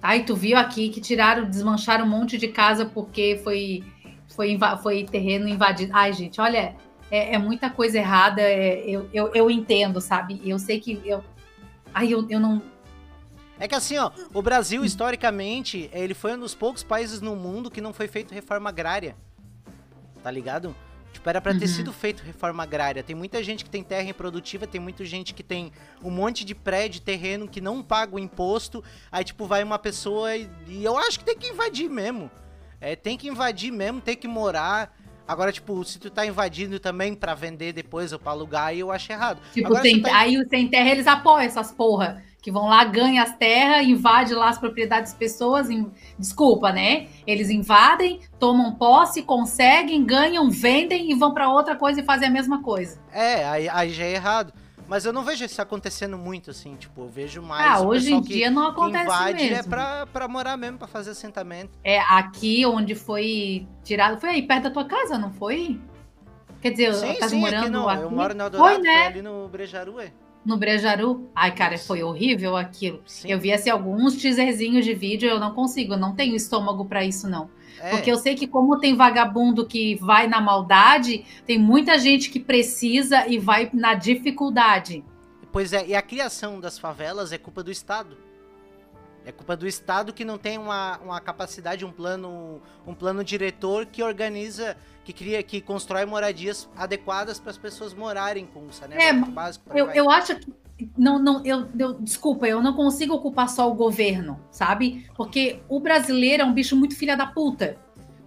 Ai, tu viu aqui que tiraram, desmancharam um monte de casa porque foi, foi, foi terreno invadido. Ai, gente, olha, é, é muita coisa errada. é, eu, eu, eu entendo, sabe? Eu sei que eu. Ai, eu, eu não. É que assim, ó, o Brasil, historicamente, ele foi um dos poucos países no mundo que não foi feito reforma agrária. Tá ligado? Tipo, era pra ter Uhum. sido feito reforma agrária. Tem muita gente que tem terra improdutiva, tem muita gente que tem um monte de prédio, terreno que não paga o imposto. Aí, tipo, vai uma pessoa e, e eu acho que tem que invadir mesmo. É, tem que invadir mesmo, tem que morar. Agora, tipo, se tu tá invadindo também pra vender depois ou pra alugar, aí eu acho errado. Tipo, Agora, sem- se tá- aí o sem terra eles apoiam essas porra. que vão lá, ganham as terras, invadem lá as propriedades das pessoas, em, desculpa, né? Eles invadem, tomam posse, conseguem, ganham, vendem e vão para outra coisa e fazem a mesma coisa. É, aí, aí já é errado. Mas eu não vejo isso acontecendo muito, assim, tipo, eu vejo mais. Ah, hoje em dia não que acontece invade mesmo. é pra, pra morar mesmo, pra fazer assentamento. É aqui onde foi tirado, foi aí perto da tua casa, não foi? Quer dizer, sim, tá sim, morando aqui não. aqui? Eu moro no Eldorado, Foi, né? ali no Brejaru, é. No Brejaru. Ai, cara, foi horrível aquilo. Sim. Eu vi assim, alguns teaserzinhos de vídeo, eu não consigo, eu não tenho estômago pra isso, não. É, Porque eu sei que como tem vagabundo que vai na maldade, tem muita gente que precisa e vai na dificuldade. Pois é, e a criação das favelas é culpa do Estado. É culpa do Estado que não tem uma, uma capacidade, um plano, um plano diretor que organiza, que cria, que constrói moradias adequadas para as pessoas morarem com saneamento básico. por aí Eu, eu acho que. Não, não, eu, eu- desculpa, eu não consigo ocupar só o governo, sabe? Porque o brasileiro é um bicho muito filha da puta.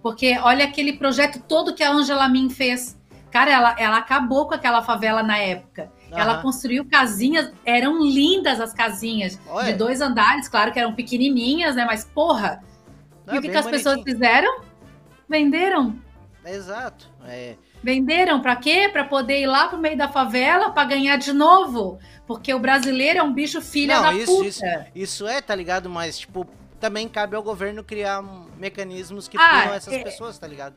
Porque olha aquele projeto todo que a Angela Min fez. Cara, ela, ela acabou com aquela favela na época. Ela Aham. construiu casinhas, eram lindas as casinhas. Olha, De dois andares, claro que eram pequenininhas, né? Mas, porra, não, e o que, que as pessoas bonitinho. fizeram? Venderam. Exato. É, Venderam pra quê? Pra poder ir lá pro meio da favela pra ganhar de novo. Porque o brasileiro é um bicho filha Não, da isso, puta. isso. Isso é, tá ligado? Mas, tipo, também cabe ao governo criar mecanismos que Ah, punam essas é- pessoas, tá ligado?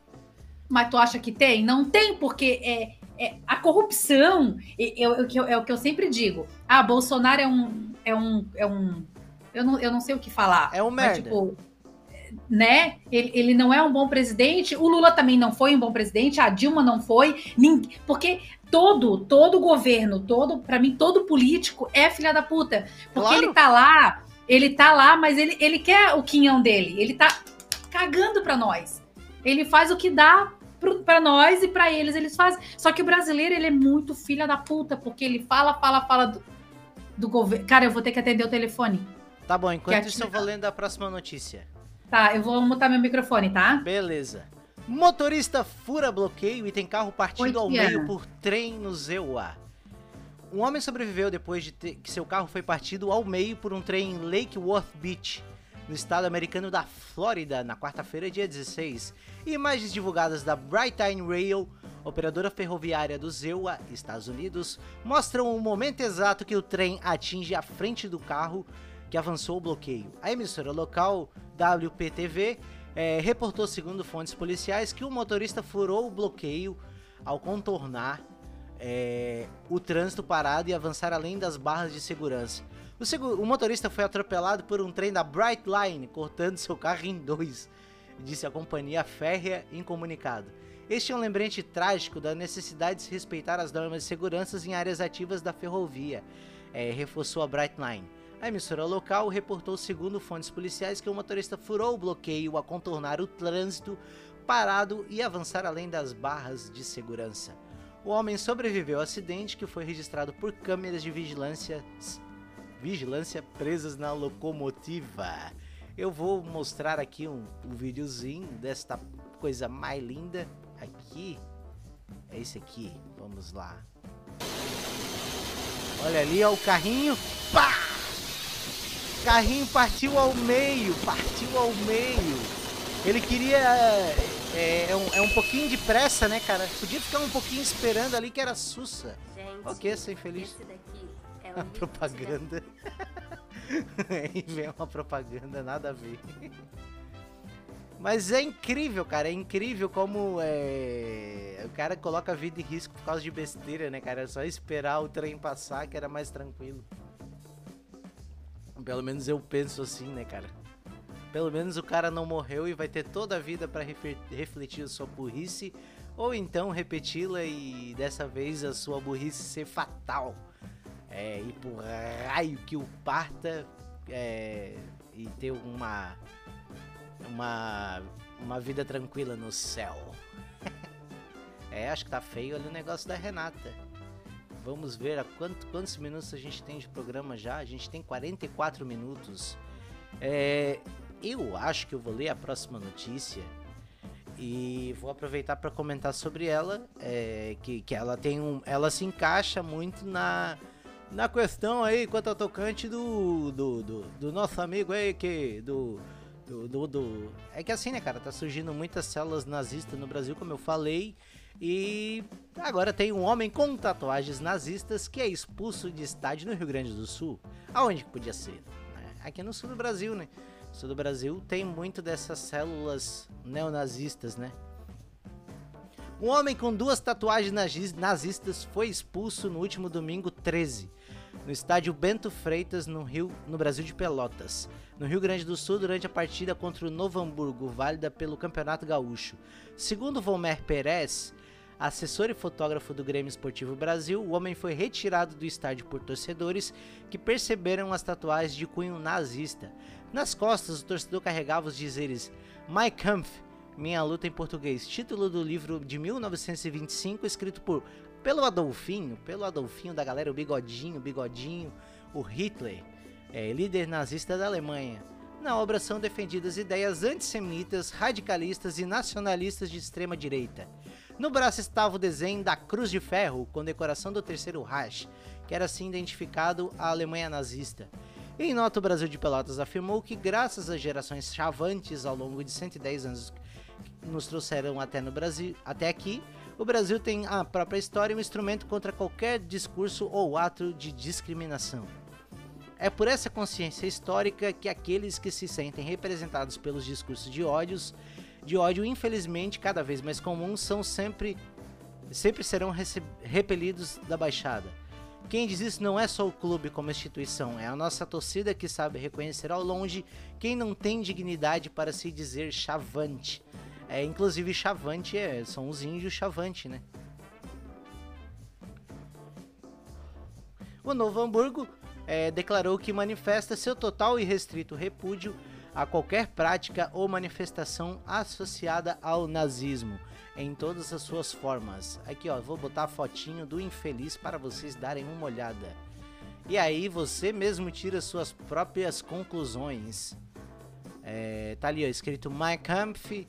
Mas tu acha que tem? Não tem, porque é, é a corrupção o que eu- é o que eu sempre digo. Ah, Bolsonaro é um. É um, é um eu, não, eu não sei o que falar. É um Mas, merda. tipo, né? Ele, ele não é um bom presidente. O Lula também não foi um bom presidente. A Dilma não foi. Ninguém, porque todo, todo governo, todo, para mim, todo político é filha da puta. Porque Claro. ele tá lá, ele tá lá, mas ele, ele quer o quinhão dele. Ele tá cagando pra nós. Ele faz o que dá pra nós e pra eles eles fazem. Só que o brasileiro, ele é muito filha da puta, porque ele fala, fala, fala do, do governo. Cara, eu vou ter que atender o telefone. Tá bom, enquanto isso eu vou lendo a próxima notícia. Tá, eu vou mutar meu microfone, tá? Beleza. Motorista fura bloqueio e tem carro partido Oi, ao meio por trem no ZEUA. Um homem sobreviveu depois de ter, que seu carro foi partido ao meio por um trem em Lake Worth Beach, no estado americano da Flórida, na quarta-feira, dia 16. E imagens divulgadas da Brightline Rail, operadora ferroviária do ZEUA, Estados Unidos, mostram o momento exato que o trem atinge a frente do carro que avançou o bloqueio. A emissora local WPTV é, reportou, segundo fontes policiais, que o motorista furou o bloqueio ao contornar é, o trânsito parado e avançar além das barras de segurança. O, segu- o motorista foi atropelado por um trem da Brightline, cortando seu carro em dois, disse a companhia férrea em comunicado. Este é um lembrete trágico da necessidade de se respeitar as normas de segurança em áreas ativas da ferrovia, é, reforçou a Brightline. A emissora local reportou, segundo fontes policiais, que o motorista furou o bloqueio a contornar o trânsito parado e avançar além das barras de segurança. O homem sobreviveu ao acidente que foi registrado por câmeras de vigilância, vigilância presas na locomotiva. Eu vou mostrar aqui um, um videozinho desta coisa mais linda aqui. É esse aqui. Vamos lá. Olha ali, ó, o carrinho. Pá! Carrinho partiu ao meio, partiu ao meio. Ele queria. É, é um, é um pouquinho de pressa, né, cara? Podia ficar um pouquinho esperando ali que era sussa. Gente, Ok, sem feliz. é A o limite propaganda. Aí vem uma propaganda, nada a ver. Mas é incrível, cara. É incrível como é... o cara coloca a vida em risco por causa de besteira, né, cara? É só esperar o trem passar que era mais tranquilo. Pelo menos eu penso assim, né, cara? Pelo menos o cara não morreu e vai ter toda a vida refe- refletir a sua burrice. Ou então repeti-la e dessa vez a sua burrice ser fatal. É, ir pro raio que o parta é, e ter uma, uma, uma vida tranquila no céu. é, acho que tá feio ali o negócio da Renata. Vamos ver a quanto, quantos minutos a gente tem de programa já. A gente tem 44 minutos. É, eu acho que eu vou ler a próxima notícia e vou aproveitar para comentar sobre ela. é, que, que ela tem um, ela se encaixa muito na na questão aí, quanto ao tocante do, do, do, do nosso amigo aí, que. Do, do, do, do, É que assim, né, cara? Tá surgindo muitas células nazistas no Brasil, como eu falei. E agora tem um homem com tatuagens nazistas que é expulso de estádio no Rio Grande do Sul. Aonde que podia ser? Aqui no sul do Brasil, né? No sul do Brasil tem muito dessas células neonazistas, né? Um homem com duas tatuagens nazistas foi expulso no último domingo 13, no estádio Bento Freitas, no Rio, no Brasil de Pelotas, no Rio Grande do Sul, durante a partida contra o Novo Hamburgo, válida pelo Campeonato Gaúcho. Segundo Volmer Perez, assessor e fotógrafo do Grêmio Esportivo Brasil, o homem foi retirado do estádio por torcedores que perceberam as tatuagens de cunho nazista. Nas costas, o torcedor carregava os dizeres My Kampf, Minha Luta em português, título do livro de 1925, escrito por pelo Adolfinho, pelo Adolfinho da galera, o Bigodinho, Bigodinho, o Hitler, é, líder nazista da Alemanha. Na obra são defendidas ideias antissemitas, radicalistas e nacionalistas de extrema direita. No braço estava o desenho da Cruz de Ferro, com decoração do Terceiro Reich, que era assim identificado à Alemanha nazista. Em nota, o Brasil de Pelotas afirmou que, graças às gerações chavantes ao longo de 110 anos que nos trouxeram até no Brasil, até aqui, o Brasil tem a própria história e um instrumento contra qualquer discurso ou ato de discriminação. É por essa consciência histórica que aqueles que se sentem representados pelos discursos de ódios, de ódio infelizmente cada vez mais comuns, são sempre sempre serão repelidos da baixada. Quem diz isso não é só o clube como instituição, é a nossa torcida que sabe reconhecer ao longe quem não tem dignidade para se dizer chavante. É, inclusive chavante é, são os índios chavante, né? O Novo Hamburgo é, declarou que manifesta seu total e restrito repúdio a qualquer prática ou manifestação associada ao nazismo, em todas as suas formas. Aqui ó, vou botar a fotinho do infeliz para vocês darem uma olhada. E aí você mesmo tira suas próprias conclusões. É, tá ali ó, escrito Mein Kampf,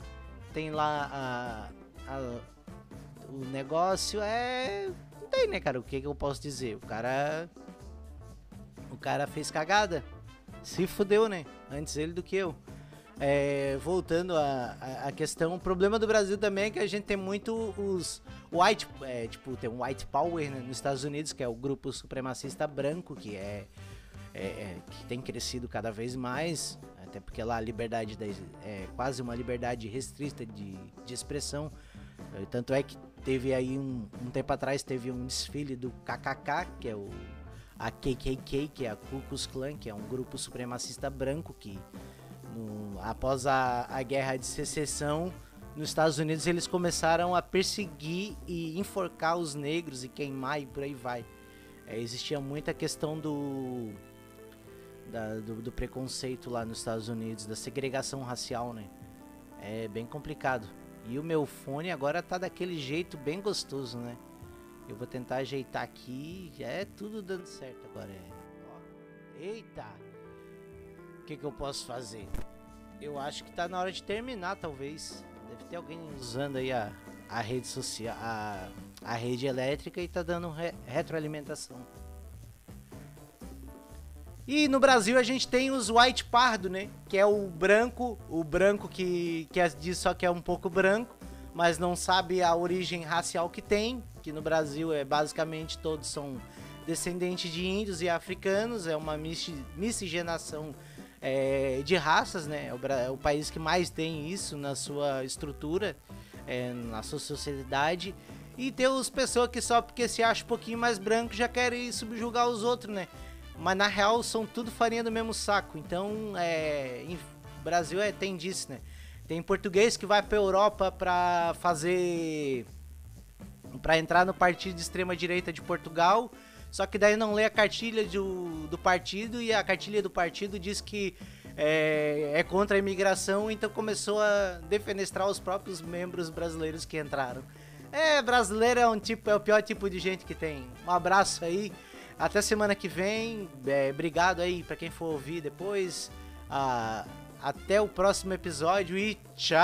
tem lá a, a, o negócio é. Não tem, né, cara? O que, que eu posso dizer? O cara o cara fez cagada. Se fudeu, né? Antes ele do que eu. É, voltando à questão, o problema do Brasil também é que a gente tem muito os white, é, tipo, tem um white power né, nos Estados Unidos, que é o grupo supremacista branco, que é, é, é que tem crescido cada vez mais, até porque lá a liberdade da, é quase uma liberdade restrita de, de expressão. Tanto é que teve aí um, um tempo atrás teve um desfile do KKK, que é o a KKK, que é a Ku Klux Klan, que é um grupo supremacista branco que no, após a, a guerra de secessão nos Estados Unidos eles começaram a perseguir e enforcar os negros e queimar e por aí vai. É, existia muita questão do, da, do, do preconceito lá nos Estados Unidos, da segregação racial, né? É bem complicado. E o meu fone agora tá daquele jeito bem gostoso, né? Eu vou tentar ajeitar aqui. Já é tudo dando certo agora. É. Ó. Eita! O que, que eu posso fazer? Eu acho que tá na hora de terminar, talvez. Deve ter alguém usando aí a, a rede social, a, a rede elétrica e tá dando re, retroalimentação. E no Brasil a gente tem os white pardo, né? Que é o branco, o branco que, que é, diz só que é um pouco branco, mas não sabe a origem racial que tem que no Brasil é basicamente todos são descendentes de índios e africanos, é uma miscigenação é, de raças, né? É o, é o, país que mais tem isso na sua estrutura, é, na sua sociedade. E tem as pessoas que só porque se acham um pouquinho mais branco já querem subjugar os outros, né? Mas na real são tudo farinha do mesmo saco. Então, é, em Brasil é, tem disso, né? Tem português que vai pra Europa pra fazer para entrar no partido de extrema direita de Portugal. Só que daí não lê a cartilha do, do partido e a cartilha do partido diz que é, é, contra a imigração, então começou a defenestrar os próprios membros brasileiros que entraram. É, brasileiro é um tipo, é o pior tipo de gente que tem. Um abraço aí, até semana que vem. É, obrigado aí para quem for ouvir depois. Ah, até o próximo episódio e tchau!